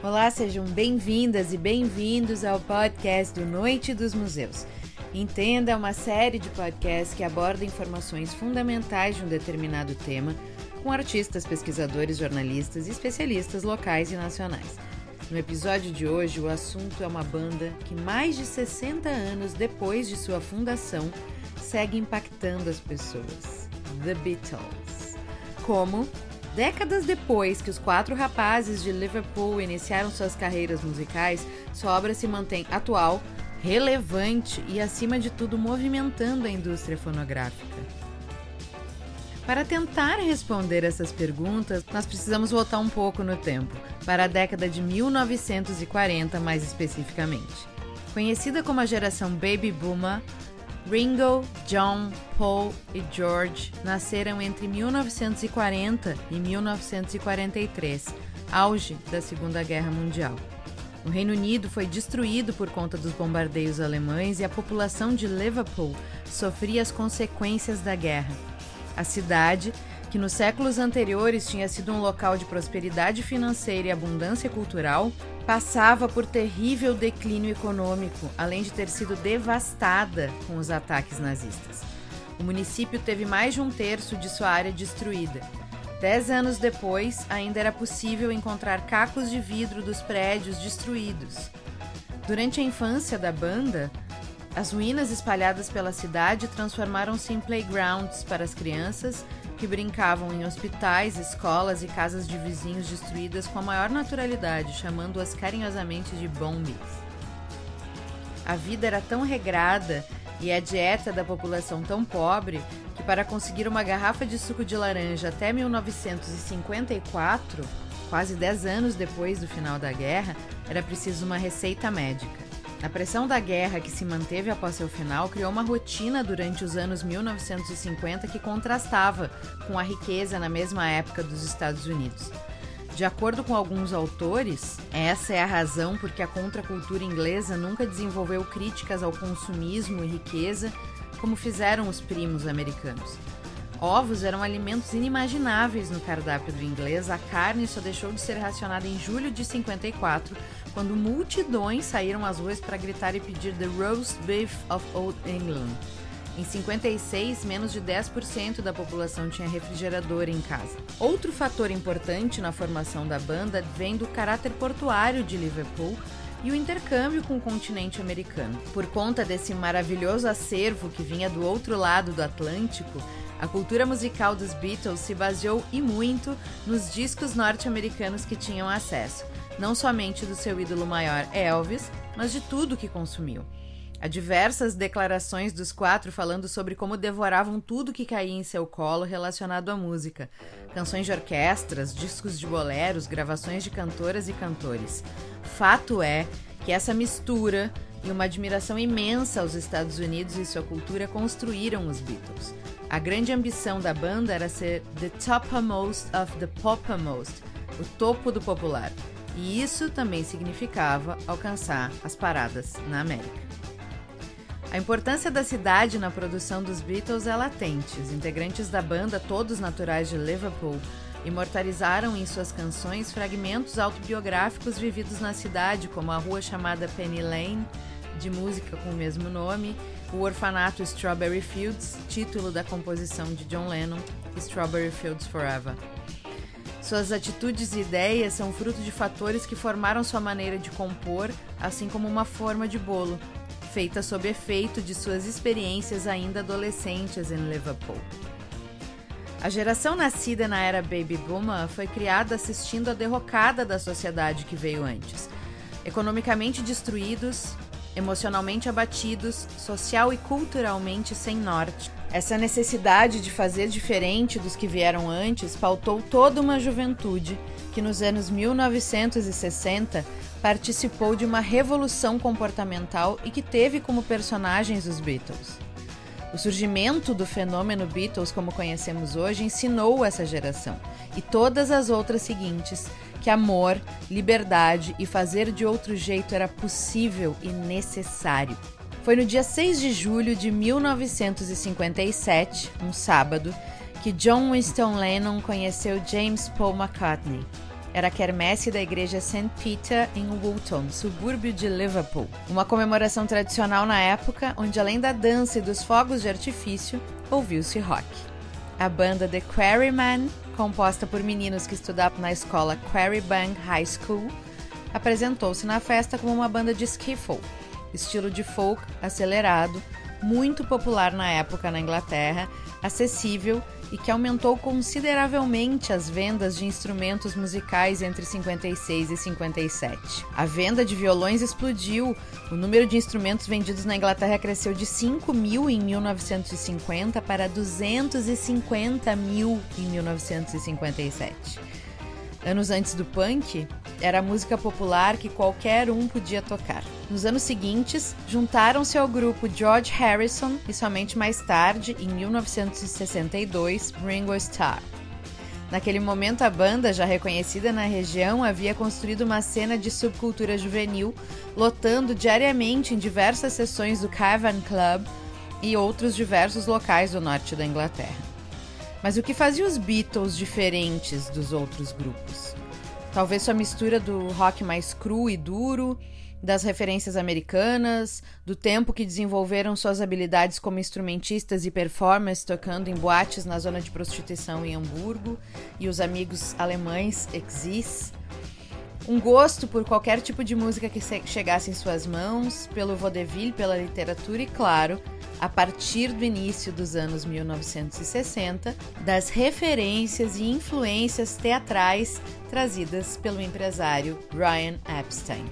Olá, sejam bem-vindas e bem-vindos ao podcast do Noite dos Museus. Entenda uma série de podcasts que abordam informações fundamentais de um determinado tema com artistas, pesquisadores, jornalistas e especialistas locais e nacionais. No episódio de hoje, o assunto é uma banda que, mais de 60 anos depois de sua fundação, segue impactando as pessoas: The Beatles. Como Décadas depois que os quatro rapazes de Liverpool iniciaram suas carreiras musicais, sua obra se mantém atual, relevante e, acima de tudo, movimentando a indústria fonográfica. Para tentar responder essas perguntas, nós precisamos voltar um pouco no tempo, para a década de 1940 mais especificamente. Conhecida como a geração Baby Boomer, Ringo, John, Paul e George nasceram entre 1940 e 1943, auge da Segunda Guerra Mundial. O Reino Unido foi destruído por conta dos bombardeios alemães e a população de Liverpool sofria as consequências da guerra. A cidade, que nos séculos anteriores tinha sido um local de prosperidade financeira e abundância cultural, passava por terrível declínio econômico, além de ter sido devastada com os ataques nazistas. O município teve mais de um terço de sua área destruída. Dez anos depois, ainda era possível encontrar cacos de vidro dos prédios destruídos. Durante a infância da banda, as ruínas espalhadas pela cidade transformaram-se em playgrounds para as crianças que brincavam em hospitais, escolas e casas de vizinhos destruídas com a maior naturalidade, chamando-as carinhosamente de bombes. A vida era tão regrada e a dieta da população tão pobre que, para conseguir uma garrafa de suco de laranja até 1954, quase 10 anos depois do final da guerra, era preciso uma receita médica. A pressão da guerra que se manteve após seu final criou uma rotina durante os anos 1950 que contrastava com a riqueza na mesma época dos Estados Unidos. De acordo com alguns autores, essa é a razão porque a contracultura inglesa nunca desenvolveu críticas ao consumismo e riqueza como fizeram os primos americanos. Ovos eram alimentos inimagináveis no cardápio do inglês. A carne só deixou de ser racionada em julho de 54, quando multidões saíram às ruas para gritar e pedir The Roast Beef of Old England. Em 56, menos de 10% da população tinha refrigerador em casa. Outro fator importante na formação da banda vem do caráter portuário de Liverpool e o intercâmbio com o continente americano. Por conta desse maravilhoso acervo que vinha do outro lado do Atlântico, a cultura musical dos Beatles se baseou e muito nos discos norte-americanos que tinham acesso, não somente do seu ídolo maior Elvis, mas de tudo que consumiu. Há diversas declarações dos quatro falando sobre como devoravam tudo que caía em seu colo relacionado à música: canções de orquestras, discos de boleros, gravações de cantoras e cantores. Fato é que essa mistura e uma admiração imensa aos Estados Unidos e sua cultura construíram os Beatles. A grande ambição da banda era ser the topmost of the popmost, o topo do popular. E isso também significava alcançar as paradas na América. A importância da cidade na produção dos Beatles é latente. Os integrantes da banda, todos naturais de Liverpool, imortalizaram em suas canções fragmentos autobiográficos vividos na cidade, como a rua chamada Penny Lane, de música com o mesmo nome, o orfanato Strawberry Fields, título da composição de John Lennon, Strawberry Fields Forever. Suas atitudes e ideias são fruto de fatores que formaram sua maneira de compor, assim como uma forma de bolo, feita sob efeito de suas experiências ainda adolescentes em Liverpool. A geração nascida na era Baby Boomer foi criada assistindo a derrocada da sociedade que veio antes. Economicamente destruídos, emocionalmente abatidos, social e culturalmente sem norte. Essa necessidade de fazer diferente dos que vieram antes pautou toda uma juventude que, nos anos 1960, participou de uma revolução comportamental e que teve como personagens os Beatles. O surgimento do fenômeno Beatles, como conhecemos hoje, ensinou essa geração e todas as outras seguintes que amor, liberdade e fazer de outro jeito era possível e necessário. Foi no dia 6 de julho de 1957, um sábado, que John Winston Lennon conheceu James Paul McCartney. Era a quermesse da igreja St. Peter em Woolton, subúrbio de Liverpool. Uma comemoração tradicional na época, onde além da dança e dos fogos de artifício, ouviu-se rock. A banda The Quarrymen, composta por meninos que estudavam na escola Quarrybank High School, apresentou-se na festa como uma banda de skiffle, estilo de folk acelerado, muito popular na época na Inglaterra, acessível e que aumentou consideravelmente as vendas de instrumentos musicais entre 56 e 57. A venda de violões explodiu. O número de instrumentos vendidos na Inglaterra cresceu de 5 mil em 1950 para 250 mil em 1957. Anos antes do punk, era música popular que qualquer um podia tocar. Nos anos seguintes, juntaram-se ao grupo George Harrison e somente mais tarde, em 1962, Ringo Starr. Naquele momento, a banda, já reconhecida na região, havia construído uma cena de subcultura juvenil, lotando diariamente em diversas sessões do Cavern Club e outros diversos locais do norte da Inglaterra. Mas o que fazia os Beatles diferentes dos outros grupos? Talvez sua mistura do rock mais cru e duro, das referências americanas, do tempo que desenvolveram suas habilidades como instrumentistas e performers tocando em boates na zona de prostituição em Hamburgo e os amigos alemães Exis. Um gosto por qualquer tipo de música que chegasse em suas mãos, pelo vaudeville, pela literatura e, claro, a partir do início dos anos 1960, das referências e influências teatrais trazidas pelo empresário Brian Epstein.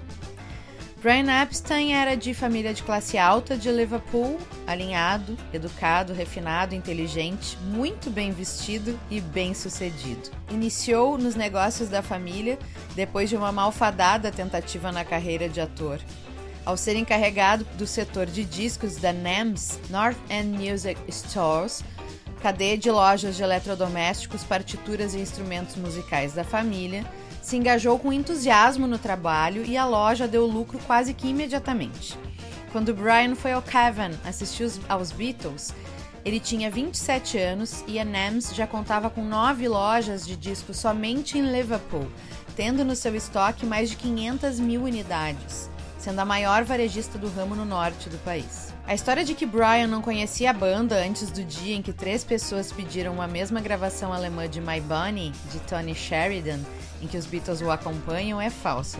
Brian Epstein era de família de classe alta de Liverpool, alinhado, educado, refinado, inteligente, muito bem vestido e bem sucedido. Iniciou nos negócios da família depois de uma malfadada tentativa na carreira de ator ao ser encarregado do setor de discos da NEMS, North End Music Stores, cadeia de lojas de eletrodomésticos, partituras e instrumentos musicais da família, se engajou com entusiasmo no trabalho e a loja deu lucro quase que imediatamente. Quando Brian foi ao Cavern assistir aos Beatles, ele tinha 27 anos e a NEMS já contava com nove lojas de discos somente em Liverpool, tendo no seu estoque mais de 500 mil unidades sendo a maior varejista do ramo no norte do país. A história de que Brian não conhecia a banda antes do dia em que três pessoas pediram a mesma gravação alemã de My Bunny, de Tony Sheridan, em que os Beatles o acompanham, é falsa.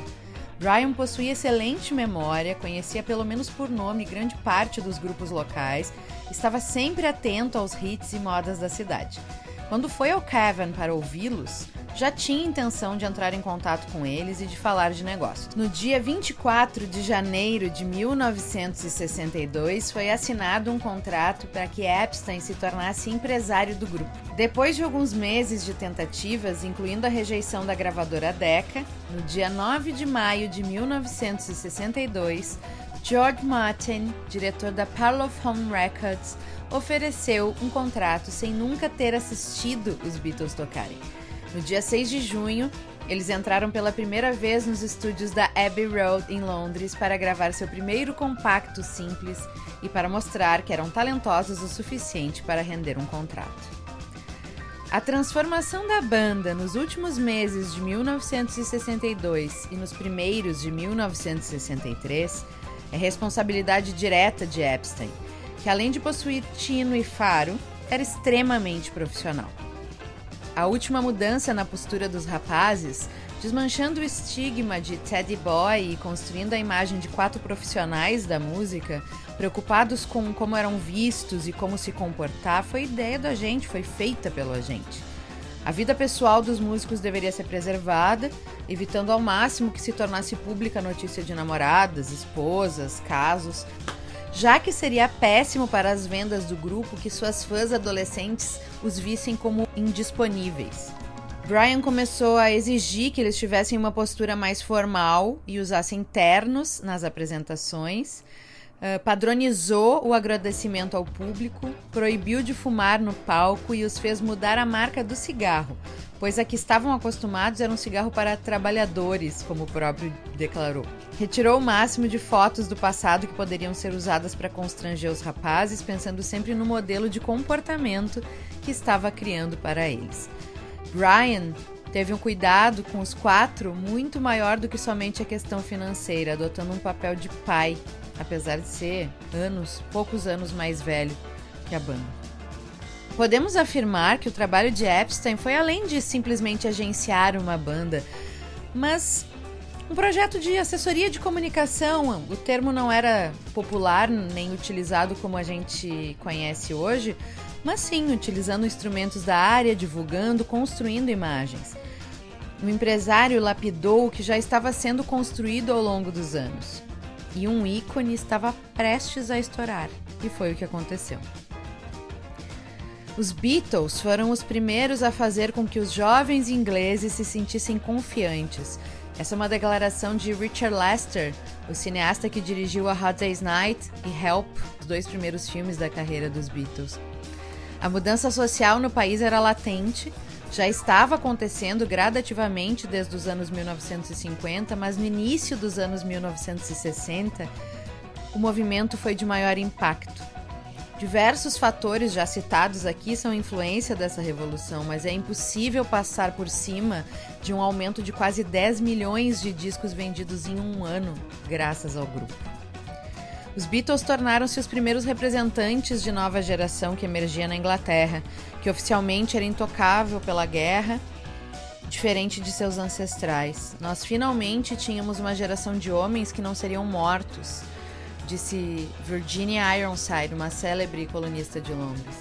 Brian possuía excelente memória, conhecia pelo menos por nome grande parte dos grupos locais, estava sempre atento aos hits e modas da cidade. Quando foi ao Cavern para ouvi-los, já tinha intenção de entrar em contato com eles e de falar de negócios. No dia 24 de janeiro de 1962, foi assinado um contrato para que Epstein se tornasse empresário do grupo. Depois de alguns meses de tentativas, incluindo a rejeição da gravadora Decca, no dia 9 de maio de 1962, George Martin, diretor da Parlophone Records, ofereceu um contrato sem nunca ter assistido os Beatles tocarem. No dia 6 de junho, eles entraram pela primeira vez nos estúdios da Abbey Road em Londres para gravar seu primeiro compacto simples e para mostrar que eram talentosos o suficiente para render um contrato. A transformação da banda nos últimos meses de 1962 e nos primeiros de 1963 é responsabilidade direta de Epstein, que além de possuir tino e faro, era extremamente profissional. A última mudança na postura dos rapazes, desmanchando o estigma de Teddy Boy e construindo a imagem de quatro profissionais da música, preocupados com como eram vistos e como se comportar, foi ideia do agente, foi feita pelo agente. A vida pessoal dos músicos deveria ser preservada, evitando ao máximo que se tornasse pública a notícia de namoradas, esposas, casos, já que seria péssimo para as vendas do grupo que suas fãs adolescentes os vissem como indisponíveis. Brian começou a exigir que eles tivessem uma postura mais formal e usassem ternos nas apresentações, uh, padronizou o agradecimento ao público, proibiu de fumar no palco e os fez mudar a marca do cigarro, pois a que estavam acostumados era um cigarro para trabalhadores, como o próprio declarou. Retirou o máximo de fotos do passado que poderiam ser usadas para constranger os rapazes, pensando sempre no modelo de comportamento que estava criando para eles. Brian teve um cuidado com os quatro muito maior do que somente a questão financeira, adotando um papel de pai, apesar de ser anos, poucos anos mais velho que a banda. Podemos afirmar que o trabalho de Epstein foi além de simplesmente agenciar uma banda, mas um projeto de assessoria de comunicação. O termo não era popular nem utilizado como a gente conhece hoje, mas sim utilizando instrumentos da área, divulgando, construindo imagens. O empresário lapidou o que já estava sendo construído ao longo dos anos. E um ícone estava prestes a estourar, e foi o que aconteceu. Os Beatles foram os primeiros a fazer com que os jovens ingleses se sentissem confiantes. Essa é uma declaração de Richard Lester, o cineasta que dirigiu A Hot Day's Night e Help, os dois primeiros filmes da carreira dos Beatles. A mudança social no país era latente, já estava acontecendo gradativamente desde os anos 1950, mas no início dos anos 1960, o movimento foi de maior impacto. Diversos fatores já citados aqui são influência dessa revolução, mas é impossível passar por cima de um aumento de quase 10 milhões de discos vendidos em um ano, graças ao grupo. Os Beatles tornaram-se os primeiros representantes de nova geração que emergia na Inglaterra, que oficialmente era intocável pela guerra, diferente de seus ancestrais. Nós finalmente tínhamos uma geração de homens que não seriam mortos disse Virginia Ironside, uma célebre colunista de Londres.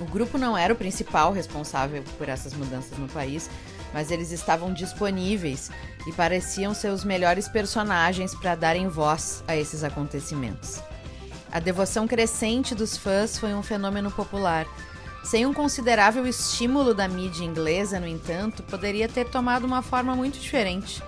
O grupo não era o principal responsável por essas mudanças no país, mas eles estavam disponíveis e pareciam ser os melhores personagens para darem voz a esses acontecimentos. A devoção crescente dos fãs foi um fenômeno popular. Sem um considerável estímulo da mídia inglesa, no entanto, poderia ter tomado uma forma muito diferente.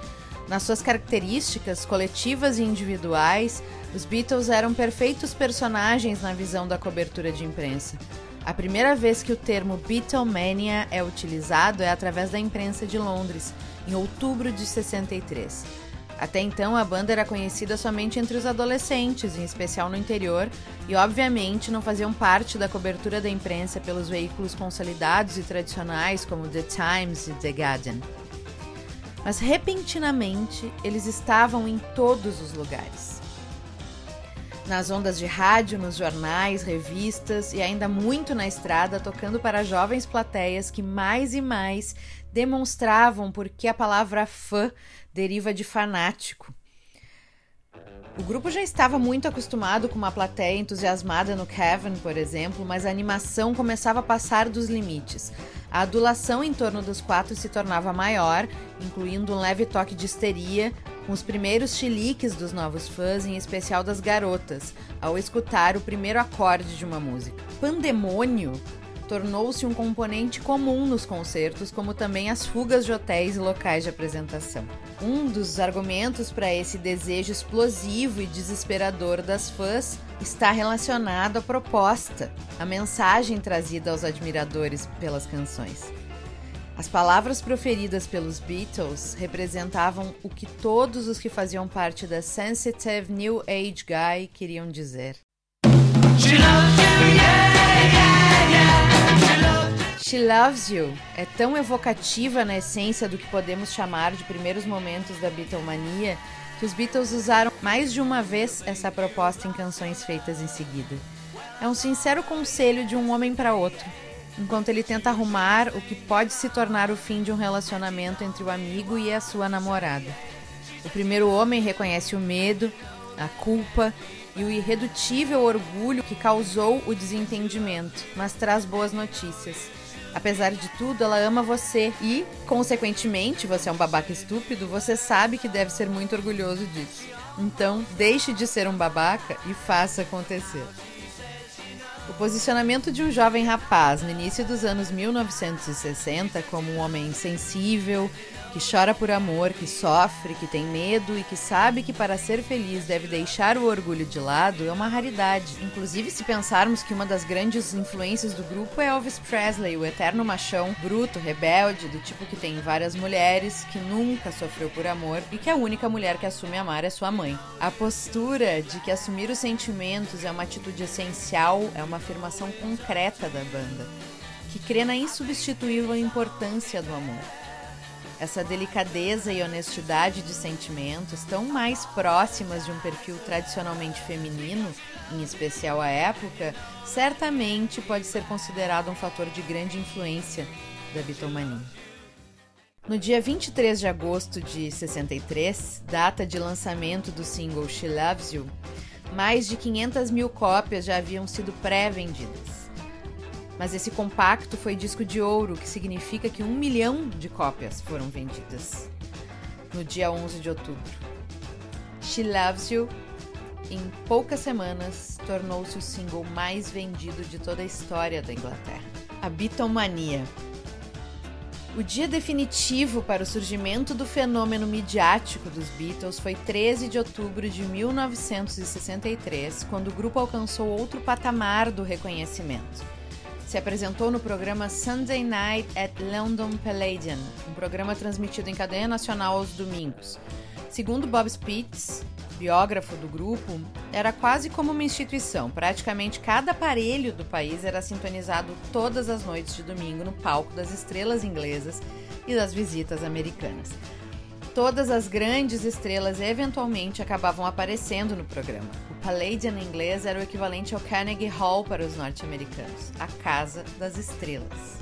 Nas suas características coletivas e individuais, os Beatles eram perfeitos personagens na visão da cobertura de imprensa. A primeira vez que o termo Beatlemania é utilizado é através da imprensa de Londres, em outubro de 63. Até então, a banda era conhecida somente entre os adolescentes, em especial no interior, e obviamente não faziam parte da cobertura da imprensa pelos veículos consolidados e tradicionais como The Times e The Guardian. Mas repentinamente eles estavam em todos os lugares. Nas ondas de rádio, nos jornais, revistas e ainda muito na estrada, tocando para jovens plateias que mais e mais demonstravam por que a palavra fã deriva de fanático. O grupo já estava muito acostumado com uma plateia entusiasmada no Kevin, por exemplo, mas a animação começava a passar dos limites. A adulação em torno dos quatro se tornava maior, incluindo um leve toque de histeria, com os primeiros chiliques dos novos fãs, em especial das garotas, ao escutar o primeiro acorde de uma música. Pandemônio tornou-se um componente comum nos concertos, como também as fugas de hotéis e locais de apresentação. Um dos argumentos para esse desejo explosivo e desesperador das fãs está relacionado à proposta, a mensagem trazida aos admiradores pelas canções. As palavras proferidas pelos Beatles representavam o que todos os que faziam parte da Sensitive New Age Guy queriam dizer. She Loves You é tão evocativa na essência do que podemos chamar de primeiros momentos da Beatlemania que os Beatles usaram mais de uma vez essa proposta em canções feitas em seguida. É um sincero conselho de um homem para outro, enquanto ele tenta arrumar o que pode se tornar o fim de um relacionamento entre o amigo e a sua namorada. O primeiro homem reconhece o medo, a culpa e o irredutível orgulho que causou o desentendimento, mas traz boas notícias. Apesar de tudo, ela ama você e, consequentemente, você é um babaca estúpido, você sabe que deve ser muito orgulhoso disso. Então, deixe de ser um babaca e faça acontecer. O posicionamento de um jovem rapaz no início dos anos 1960 como um homem sensível, que chora por amor, que sofre, que tem medo e que sabe que para ser feliz deve deixar o orgulho de lado é uma raridade. Inclusive, se pensarmos que uma das grandes influências do grupo é Elvis Presley, o eterno machão, bruto, rebelde, do tipo que tem várias mulheres, que nunca sofreu por amor e que a única mulher que assume amar é sua mãe. A postura de que assumir os sentimentos é uma atitude essencial é uma afirmação concreta da banda, que crê na insubstituível importância do amor. Essa delicadeza e honestidade de sentimentos, tão mais próximas de um perfil tradicionalmente feminino, em especial à época, certamente pode ser considerado um fator de grande influência da bitomania. No dia 23 de agosto de 63, data de lançamento do single She Loves You, mais de 500 mil cópias já haviam sido pré-vendidas. Mas esse compacto foi disco de ouro, que significa que um milhão de cópias foram vendidas. No dia 11 de outubro. She Loves You, em poucas semanas, tornou-se o single mais vendido de toda a história da Inglaterra. A Beatlemania. O dia definitivo para o surgimento do fenômeno midiático dos Beatles foi 13 de outubro de 1963, quando o grupo alcançou outro patamar do reconhecimento se apresentou no programa Sunday Night at London Palladium, um programa transmitido em cadeia nacional aos domingos. Segundo Bob Spitz, biógrafo do grupo, era quase como uma instituição. Praticamente cada aparelho do país era sintonizado todas as noites de domingo no palco das estrelas inglesas e das visitas americanas todas as grandes estrelas eventualmente acabavam aparecendo no programa. O Palladium em inglês era o equivalente ao Carnegie Hall para os norte-americanos, a Casa das Estrelas.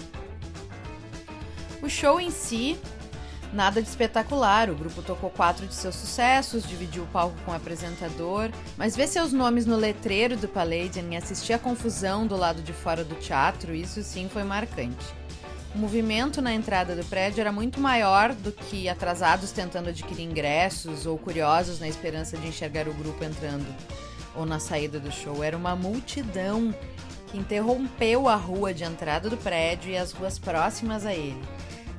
O show em si, nada de espetacular. O grupo tocou quatro de seus sucessos, dividiu o palco com o apresentador, mas ver seus nomes no letreiro do Palladium e assistir a confusão do lado de fora do teatro, isso sim foi marcante. O movimento na entrada do prédio era muito maior do que atrasados tentando adquirir ingressos ou curiosos na esperança de enxergar o grupo entrando ou na saída do show. Era uma multidão que interrompeu a rua de entrada do prédio e as ruas próximas a ele.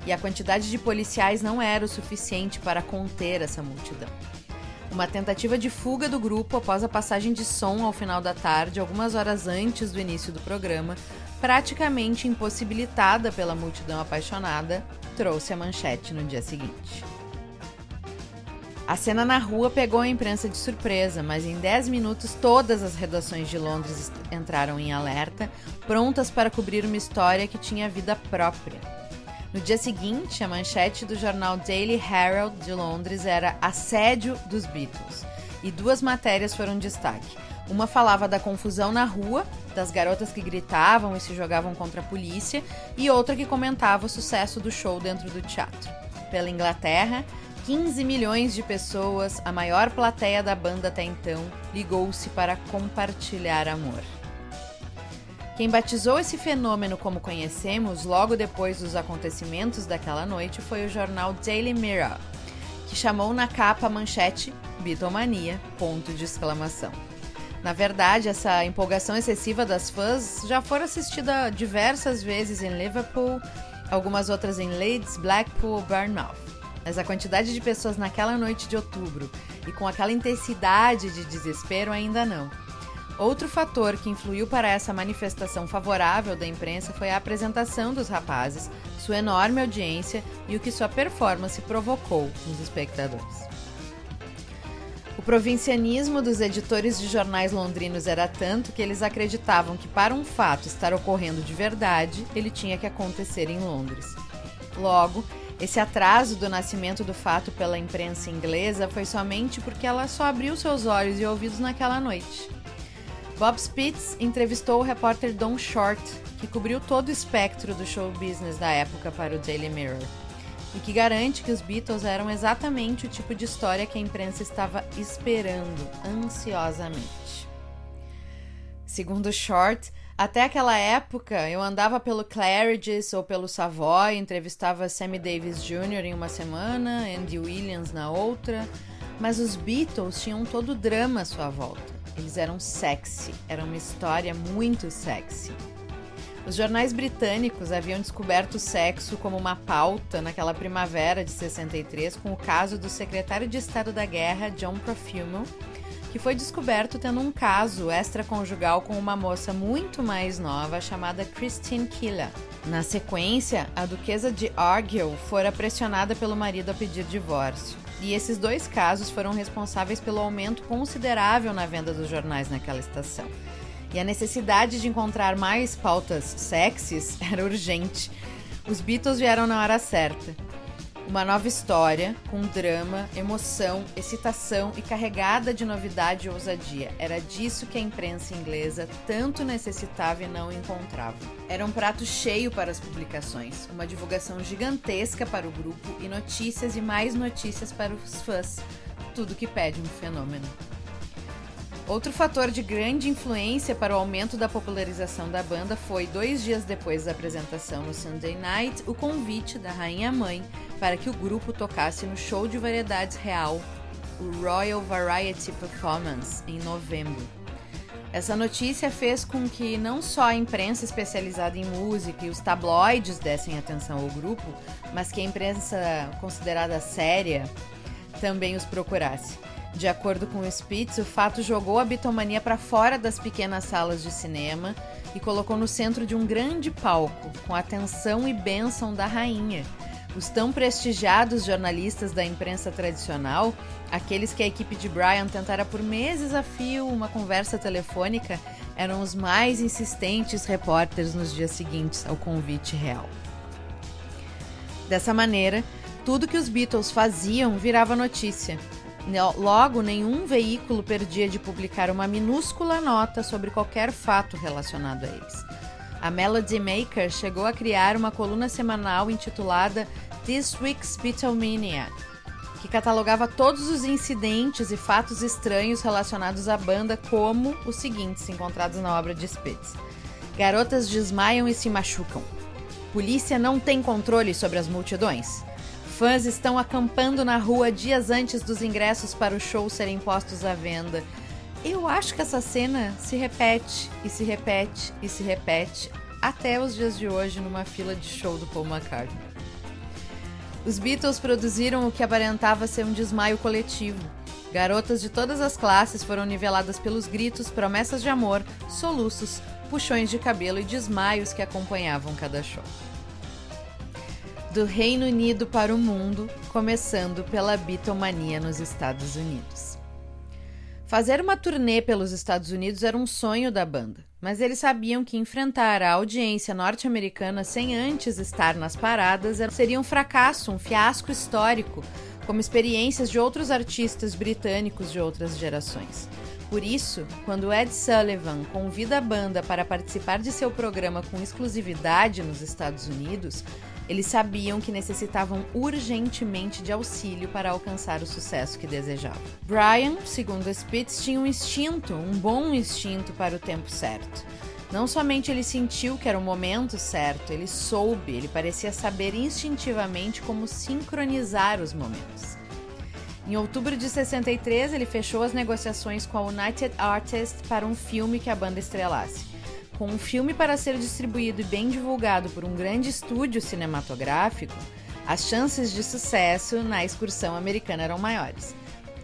E a quantidade de policiais não era o suficiente para conter essa multidão. Uma tentativa de fuga do grupo após a passagem de som ao final da tarde, algumas horas antes do início do programa, praticamente impossibilitada pela multidão apaixonada, trouxe a manchete no dia seguinte. A cena na rua pegou a imprensa de surpresa, mas em 10 minutos todas as redações de Londres entraram em alerta, prontas para cobrir uma história que tinha vida própria. No dia seguinte, a manchete do jornal Daily Herald de Londres era Assédio dos Beatles, e duas matérias foram destaque. Uma falava da confusão na rua, das garotas que gritavam e se jogavam contra a polícia, e outra que comentava o sucesso do show dentro do teatro. Pela Inglaterra, 15 milhões de pessoas, a maior plateia da banda até então, ligou-se para compartilhar amor. Quem batizou esse fenômeno como conhecemos logo depois dos acontecimentos daquela noite foi o jornal Daily Mirror, que chamou na capa a manchete Beatlemania, ponto de exclamação. Na verdade, essa empolgação excessiva das fãs já foi assistida diversas vezes em Liverpool, algumas outras em Leeds, Blackpool, Bournemouth. Mas a quantidade de pessoas naquela noite de outubro e com aquela intensidade de desespero ainda não. Outro fator que influiu para essa manifestação favorável da imprensa foi a apresentação dos rapazes, sua enorme audiência e o que sua performance provocou nos espectadores. Provincianismo dos editores de jornais londrinos era tanto que eles acreditavam que, para um fato estar ocorrendo de verdade, ele tinha que acontecer em Londres. Logo, esse atraso do nascimento do fato pela imprensa inglesa foi somente porque ela só abriu seus olhos e ouvidos naquela noite. Bob Spitz entrevistou o repórter Don Short, que cobriu todo o espectro do show business da época para o Daily Mirror e que garante que os Beatles eram exatamente o tipo de história que a imprensa estava esperando ansiosamente. Segundo Short, até aquela época eu andava pelo Claridge's ou pelo Savoy, entrevistava Sammy Davis Jr. em uma semana, Andy Williams na outra, mas os Beatles tinham todo o drama à sua volta. Eles eram sexy, era uma história muito sexy. Os jornais britânicos haviam descoberto o sexo como uma pauta naquela primavera de 63 com o caso do secretário de Estado da Guerra, John Profumo, que foi descoberto tendo um caso extraconjugal com uma moça muito mais nova chamada Christine Keeler. Na sequência, a duquesa de Argyll fora pressionada pelo marido a pedir divórcio. E esses dois casos foram responsáveis pelo aumento considerável na venda dos jornais naquela estação. E a necessidade de encontrar mais pautas sexys era urgente. Os Beatles vieram na hora certa. Uma nova história, com drama, emoção, excitação e carregada de novidade e ousadia. Era disso que a imprensa inglesa tanto necessitava e não encontrava. Era um prato cheio para as publicações, uma divulgação gigantesca para o grupo e notícias e mais notícias para os fãs. Tudo que pede um fenômeno. Outro fator de grande influência para o aumento da popularização da banda foi, dois dias depois da apresentação no Sunday Night, o convite da Rainha Mãe para que o grupo tocasse no show de variedades real, o Royal Variety Performance, em novembro. Essa notícia fez com que não só a imprensa especializada em música e os tabloides dessem atenção ao grupo, mas que a imprensa considerada séria também os procurasse. De acordo com o Spitz, o fato jogou a bitomania para fora das pequenas salas de cinema e colocou no centro de um grande palco, com a atenção e bênção da rainha. Os tão prestigiados jornalistas da imprensa tradicional, aqueles que a equipe de Brian tentara por meses a fio uma conversa telefônica, eram os mais insistentes repórteres nos dias seguintes ao convite real. Dessa maneira, tudo que os Beatles faziam virava notícia Logo, nenhum veículo perdia de publicar uma minúscula nota sobre qualquer fato relacionado a eles. A Melody Maker chegou a criar uma coluna semanal intitulada This Week's Beatlemania, que catalogava todos os incidentes e fatos estranhos relacionados à banda, como os seguintes encontrados na obra de Spitz: Garotas desmaiam e se machucam. Polícia não tem controle sobre as multidões. Fãs estão acampando na rua dias antes dos ingressos para o show serem postos à venda. Eu acho que essa cena se repete e se repete e se repete até os dias de hoje numa fila de show do Paul McCartney. Os Beatles produziram o que aparentava ser um desmaio coletivo. Garotas de todas as classes foram niveladas pelos gritos, promessas de amor, soluços, puxões de cabelo e desmaios que acompanhavam cada show do Reino Unido para o mundo, começando pela bitomania nos Estados Unidos. Fazer uma turnê pelos Estados Unidos era um sonho da banda, mas eles sabiam que enfrentar a audiência norte-americana sem antes estar nas paradas seria um fracasso, um fiasco histórico, como experiências de outros artistas britânicos de outras gerações. Por isso, quando Ed Sullivan convida a banda para participar de seu programa com exclusividade nos Estados Unidos, eles sabiam que necessitavam urgentemente de auxílio para alcançar o sucesso que desejavam. Brian, segundo Spitz, tinha um instinto, um bom instinto para o tempo certo. Não somente ele sentiu que era o momento certo, ele soube, ele parecia saber instintivamente como sincronizar os momentos. Em outubro de 63, ele fechou as negociações com a United Artists para um filme que a banda estrelasse. Com um filme para ser distribuído e bem divulgado por um grande estúdio cinematográfico, as chances de sucesso na excursão americana eram maiores.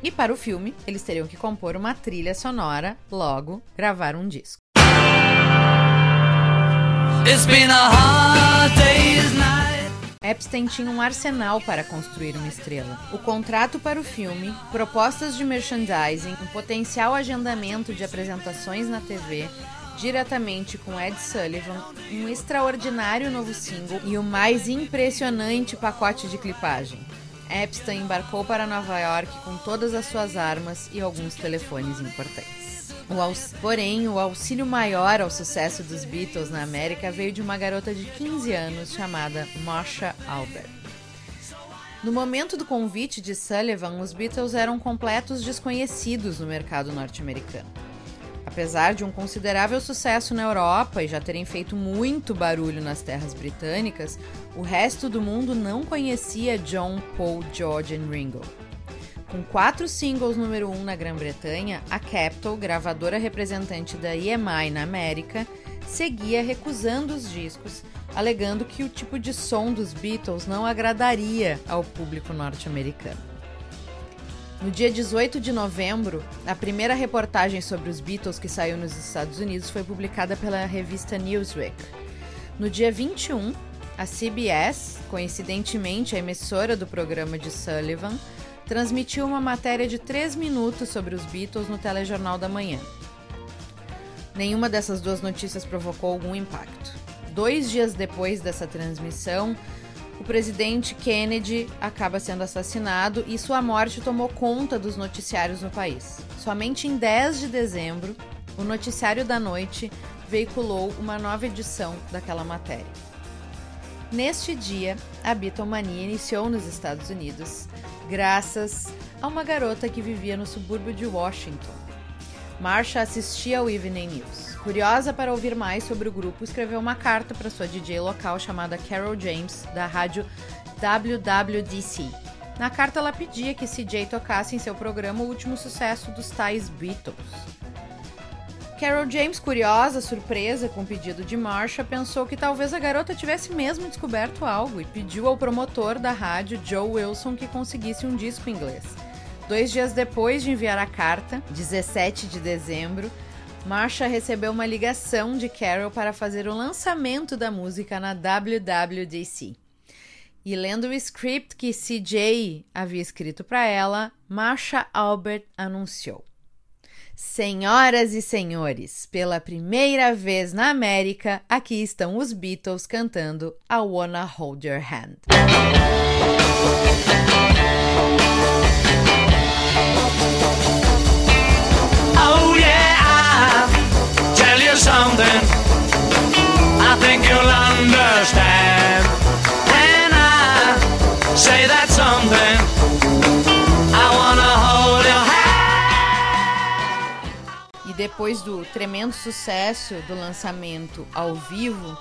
E para o filme, eles teriam que compor uma trilha sonora, logo, gravar um disco. Epstein tinha um arsenal para construir uma estrela. O contrato para o filme, propostas de merchandising, um potencial agendamento de apresentações na TV, diretamente com Ed Sullivan, um extraordinário novo single e o mais impressionante pacote de clipagem. Epstein embarcou para Nova York com todas as suas armas e alguns telefones importantes. O Porém, o auxílio maior ao sucesso dos Beatles na América veio de uma garota de 15 anos chamada Marsha Albert. No momento do convite de Sullivan, os Beatles eram completos desconhecidos no mercado norte-americano. Apesar de um considerável sucesso na Europa e já terem feito muito barulho nas terras britânicas, o resto do mundo não conhecia John, Paul, George e Ringo. Com quatro singles número um na Grã-Bretanha, a Capitol, gravadora representante da EMI na América, seguia recusando os discos, alegando que o tipo de som dos Beatles não agradaria ao público norte-americano. No dia 18 de novembro, a primeira reportagem sobre os Beatles que saiu nos Estados Unidos foi publicada pela revista Newsweek. No dia 21, a CBS, coincidentemente a emissora do programa de Sullivan, transmitiu uma matéria de 3 minutos sobre os Beatles no telejornal da manhã. Nenhuma dessas duas notícias provocou algum impacto. Dois dias depois dessa transmissão, o presidente Kennedy acaba sendo assassinado e sua morte tomou conta dos noticiários no país. Somente em 10 de dezembro, o Noticiário da Noite veiculou uma nova edição daquela matéria. Neste dia, a Beatlemania iniciou nos Estados Unidos, graças a uma garota que vivia no subúrbio de Washington. Marsha assistia ao Evening News. Curiosa para ouvir mais sobre o grupo, escreveu uma carta para sua DJ local chamada Carol James, da rádio WWDC. Na carta, ela pedia que CJ tocasse em seu programa o último sucesso dos tais Beatles. Carol James, curiosa, surpresa com o pedido de Marsha, pensou que talvez a garota tivesse mesmo descoberto algo e pediu ao promotor da rádio, Joe Wilson, que conseguisse um disco inglês. Dois dias depois de enviar a carta, 17 de dezembro, Marsha recebeu uma ligação de Carol para fazer o lançamento da música na WWDC. E lendo o script que CJ havia escrito para ela, Marsha Albert anunciou: Senhoras e senhores, pela primeira vez na América, aqui estão os Beatles cantando I Wanna Hold Your Hand. Depois do tremendo sucesso do lançamento ao vivo,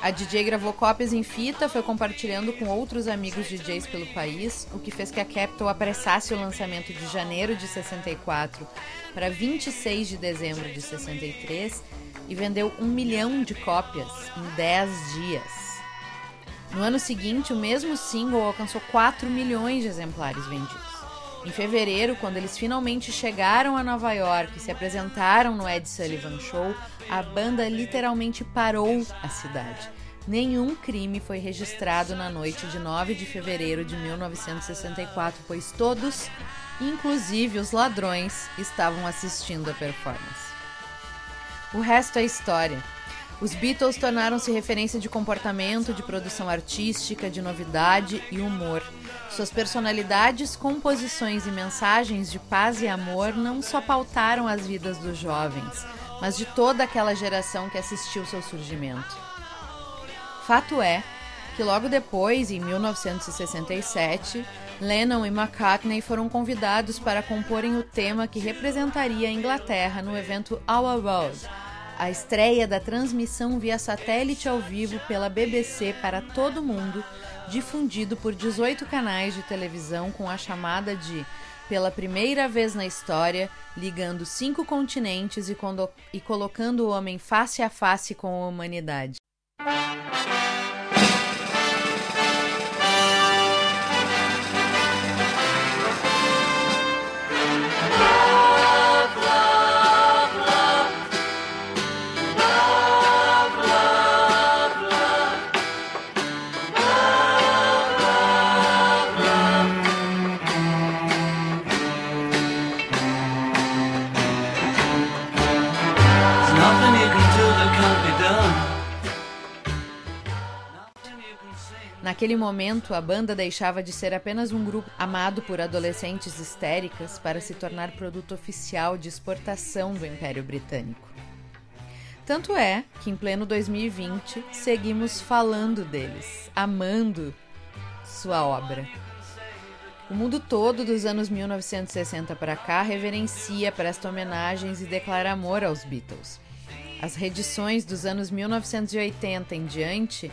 a DJ gravou cópias em fita, foi compartilhando com outros amigos DJs pelo país, o que fez que a Capitol apressasse o lançamento de janeiro de 64 para 26 de dezembro de 63 e vendeu um milhão de cópias em 10 dias. No ano seguinte, o mesmo single alcançou 4 milhões de exemplares vendidos. Em fevereiro, quando eles finalmente chegaram a Nova York e se apresentaram no Ed Sullivan Show, a banda literalmente parou a cidade. Nenhum crime foi registrado na noite de 9 de fevereiro de 1964, pois todos, inclusive os ladrões, estavam assistindo a performance. O resto é história. Os Beatles tornaram-se referência de comportamento, de produção artística, de novidade e humor. Suas personalidades, composições e mensagens de paz e amor não só pautaram as vidas dos jovens, mas de toda aquela geração que assistiu seu surgimento. Fato é que logo depois, em 1967, Lennon e McCartney foram convidados para comporem o tema que representaria a Inglaterra no evento Our World, a estreia da transmissão via satélite ao vivo pela BBC para todo o mundo, difundido por 18 canais de televisão com a chamada de pela primeira vez na história, ligando cinco continentes e, e colocando o homem face a face com a humanidade. Naquele momento, a banda deixava de ser apenas um grupo amado por adolescentes histéricas para se tornar produto oficial de exportação do Império Britânico. Tanto é que, em pleno 2020, seguimos falando deles, amando sua obra. O mundo todo dos anos 1960 para cá reverencia, presta homenagens e declara amor aos Beatles. As reedições dos anos 1980 em diante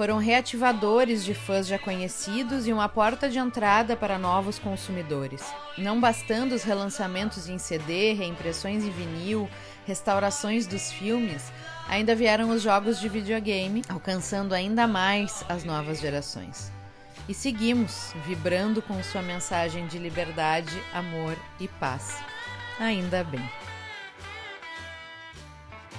foram reativadores de fãs já conhecidos e uma porta de entrada para novos consumidores. Não bastando os relançamentos em CD, reimpressões em vinil, restaurações dos filmes, ainda vieram os jogos de videogame, alcançando ainda mais as novas gerações. E seguimos vibrando com sua mensagem de liberdade, amor e paz. Ainda bem.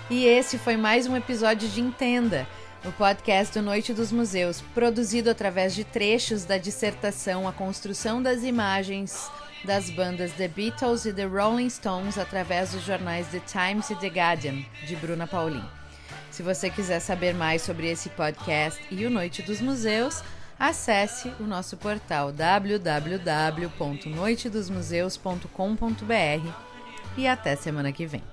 E esse foi mais um episódio de Entenda, o podcast do Noite dos Museus, produzido através de trechos da dissertação A Construção das Imagens das bandas The Beatles e The Rolling Stones através dos jornais The Times e The Guardian, de Bruna Paulin. Se você quiser saber mais sobre esse podcast e o Noite dos Museus, acesse o nosso portal www.noitedosmuseus.com.br e até semana que vem.